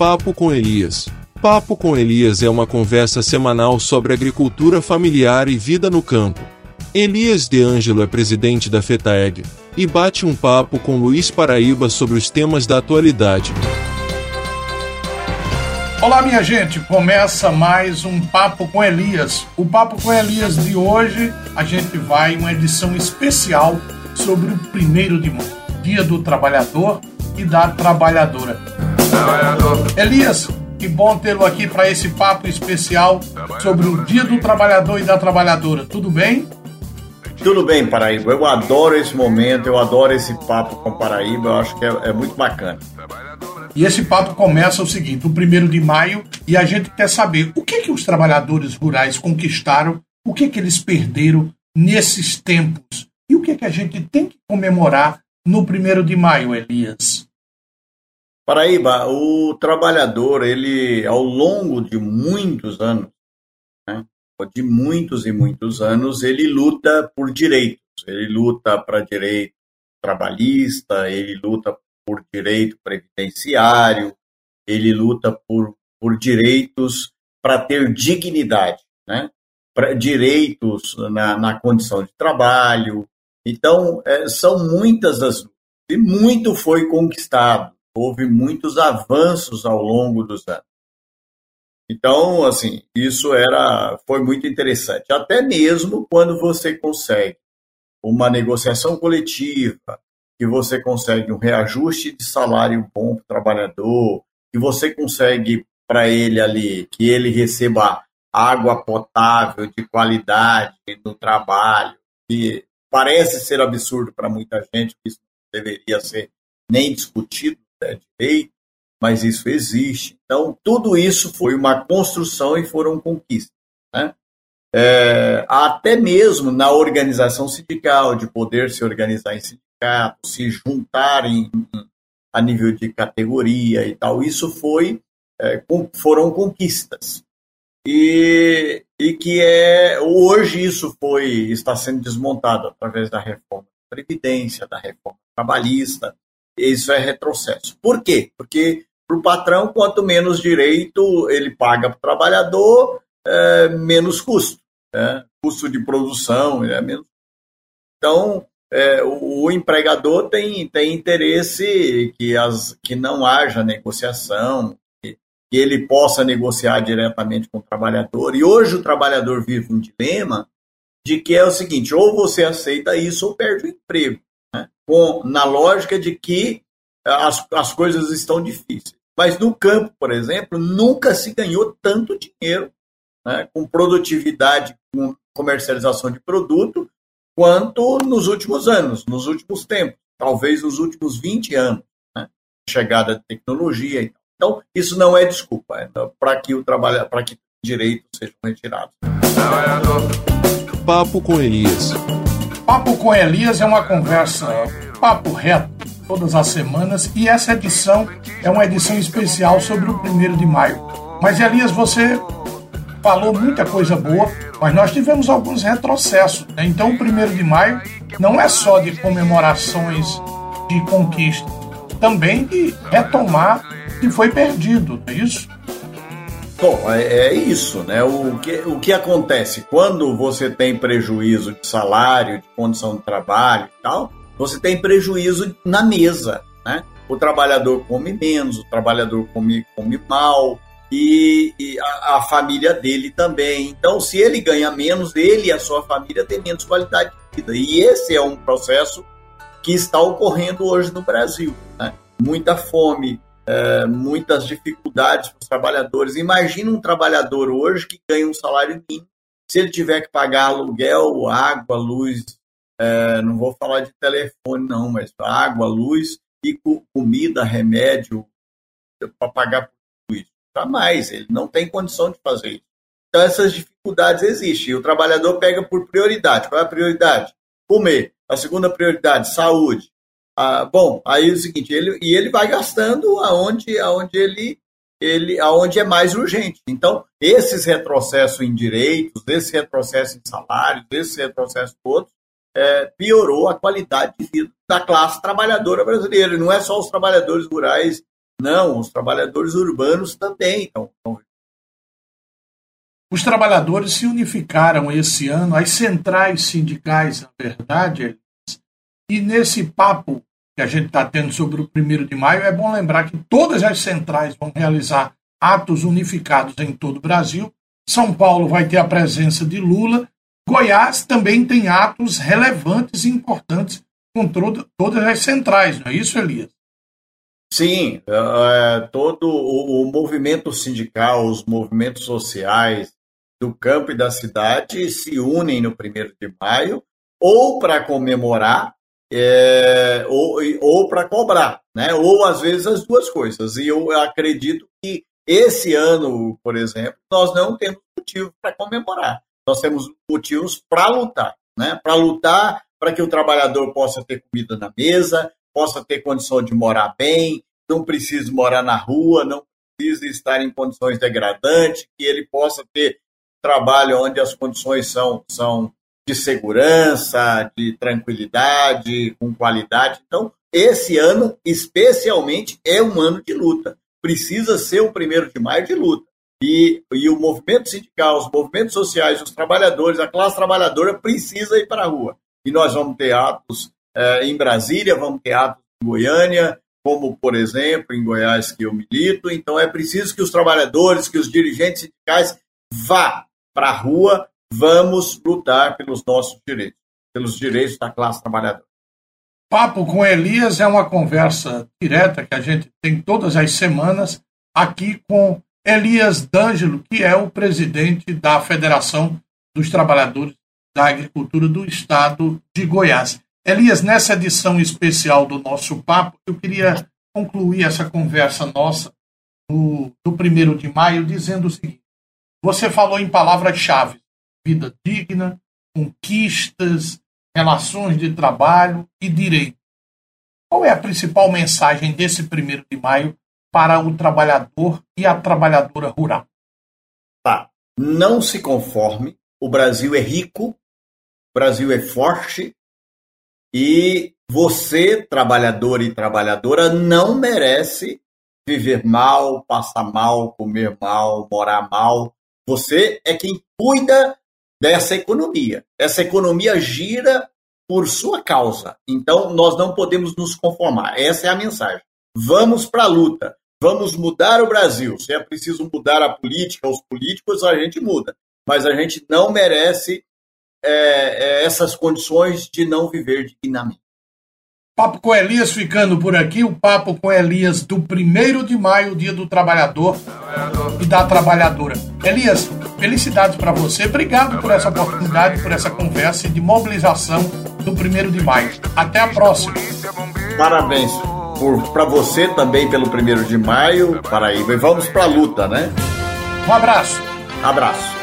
Papo com Elias. Papo com Elias é uma conversa semanal sobre agricultura familiar e vida no campo. Elias De Angelo é presidente da FETAEG e bate um papo com Luiz Paraíba sobre os temas da atualidade. Olá, minha gente. Começa mais um Papo com Elias. O Papo com Elias de hoje, a gente vai uma edição especial sobre o primeiro de maio, Dia do Trabalhador e da Trabalhadora. Elias, que bom tê-lo aqui para esse papo especial sobre o Dia do Trabalhador e da Trabalhadora. Tudo bem? Tudo bem, Paraíba. Eu adoro esse momento, eu adoro esse papo com Paraíba, eu acho que é, é muito bacana. E esse papo começa o seguinte, o primeiro de maio, e a gente quer saber o que, que os trabalhadores rurais conquistaram, o que, que eles perderam nesses tempos, e o que, que a gente tem que comemorar no primeiro de maio, Elias. Paraíba, o trabalhador, ele, ao longo de muitos anos, né, de muitos e muitos anos, ele luta por direitos. Ele luta para direito trabalhista, ele luta por direito previdenciário, ele luta por, por direitos para ter dignidade, né? Pra, direitos na, na condição de trabalho. Então, é, são muitas as e muito foi conquistado houve muitos avanços ao longo dos anos. Então, assim, isso era foi muito interessante. Até mesmo quando você consegue uma negociação coletiva, que você consegue um reajuste de salário bom para o trabalhador, que você consegue para ele ali que ele receba água potável de qualidade no trabalho, que parece ser absurdo para muita gente, que isso não deveria ser nem discutido direito, mas isso existe. Então, tudo isso foi uma construção e foram conquistas. Né? É, até mesmo na organização sindical, de poder se organizar em sindicato, se juntar em, a nível de categoria e tal, isso foi é, foram conquistas. E, e que é hoje isso foi está sendo desmontado através da reforma da previdência, da reforma trabalhista, isso é retrocesso. Por quê? Porque para o patrão, quanto menos direito ele paga para o trabalhador, é, menos custo. Né? Custo de produção é menos. Então, é, o, o, empregador tem, tem interesse que, as, que não haja negociação, que, que ele possa negociar diretamente com o trabalhador. E hoje o trabalhador vive um dilema de que é o seguinte: ou você aceita isso ou perde o emprego com, na lógica de que eh, as, as coisas estão difíceis. Mas no campo, por exemplo, nunca se ganhou tanto dinheiro né, com produtividade, com comercialização de produto, quanto nos últimos anos, nos últimos tempos, talvez nos últimos 20 anos, né, chegada de tecnologia. Então, isso não é desculpa é para que o trabalho, para que direitos sejam retirados. Papo com Elias. Papo com Elias é uma conversa papo reto todas as semanas e essa edição é uma edição especial sobre o primeiro de maio. Mas Elias, você falou muita coisa boa, mas nós tivemos alguns retrocessos. Né? Então o primeiro de maio não é só de comemorações de conquista, também de retomar o que foi perdido, não é isso? Bom, é, é, isso, né? O que, o que acontece quando você tem prejuízo de salário, de condição de trabalho e tal, você tem prejuízo na mesa, né? O trabalhador come menos, o trabalhador come, come mal e, e a, a, família dele também. Então, se ele ganha menos, ele e a sua família têm menos qualidade de vida. E esse é um processo que está ocorrendo hoje no Brasil, né? Muita fome, é, muitas dificuldades para os trabalhadores. Imagina um trabalhador hoje que ganha um salário mínimo, se ele tiver que pagar aluguel, água, luz, é, não vou falar de telefone não, mas água, luz e comida, remédio para pagar por tudo isso. Jamais, ele não tem condição de fazer isso. Então essas dificuldades existem. O trabalhador pega por prioridade. Qual é a prioridade? Comer. A segunda prioridade, saúde. Ah, bom, aí é o seguinte, ele, e ele vai gastando aonde, aonde ele, ele, aonde é mais urgente. Então, esses retrocessos em direitos, esse retrocesso em salários, esse retrocesso todos, é, piorou a qualidade de vida da classe trabalhadora brasileira. Não é só os trabalhadores rurais Não, os trabalhadores urbanos também estão. Os trabalhadores se unificaram esse ano, as centrais sindicais, na verdade, e nesse papo que a gente está tendo sobre o primeiro de maio, é bom lembrar que todas as centrais vão realizar atos unificados em todo o Brasil. São Paulo vai ter a presença de Lula. Goiás também tem atos relevantes e importantes com todas as centrais, não é isso, Elias? Sim, é, todo o, o, movimento sindical, os movimentos sociais do campo e da cidade se unem no primeiro de maio, ou para comemorar, é, ou, ou para cobrar, né? ou às vezes as duas coisas. E eu acredito que esse ano, por exemplo, nós não temos motivo para comemorar, nós temos motivos para lutar, né? para lutar para que o trabalhador possa ter comida na mesa, possa ter condição de morar bem, não precise morar na rua, não precise estar em condições degradantes, que ele possa ter trabalho onde as condições são, são de segurança, de tranquilidade, com qualidade. Então, esse ano, especialmente, é um ano de luta. Precisa ser o primeiro de maio de luta. E, e o movimento sindical, os movimentos sociais, os trabalhadores, a classe trabalhadora precisa ir para a rua. E nós vamos ter atos eh, em Brasília, vamos ter atos em Goiânia, como, por exemplo, em Goiás, que eu milito. Então, é preciso que os trabalhadores, que os dirigentes sindicais vá para a rua, vamos lutar pelos nossos direitos, pelos direitos da classe trabalhadora. Papo com Elias é uma conversa direta que a gente tem todas as semanas aqui com Elias D'Angelo, que é o presidente da Federação dos Trabalhadores da Agricultura do Estado de Goiás. Elias, nessa edição especial do nosso papo, eu queria concluir essa conversa nossa do, do primeiro de maio dizendo o seguinte: você falou em palavras-chave: vida digna, conquistas, relações de trabalho e direito. Qual é a principal mensagem desse primeiro de maio para o trabalhador e a trabalhadora rural? Tá. Não se conforme. O Brasil é rico, o Brasil é forte e você, trabalhador e trabalhadora, não merece viver mal, passar mal, comer mal, morar mal. Você é quem cuida dessa economia. Essa economia gira por sua causa. Então, nós não podemos nos conformar. Essa é a mensagem. Vamos para a luta. Vamos mudar o Brasil. Se é preciso mudar a política, os políticos, a gente muda. Mas a gente não merece é, é, essas condições de não viver dignamente. Papo com Elias ficando por aqui, o papo com Elias do 1 de maio, dia do trabalhador e da trabalhadora. Elias, felicidades para você. Obrigado por essa oportunidade, por essa conversa de mobilização do 1 de maio. Até a próxima. Parabéns para você também pelo 1 de maio, Paraíba. E vamos para a luta, né? Um abraço. Abraço.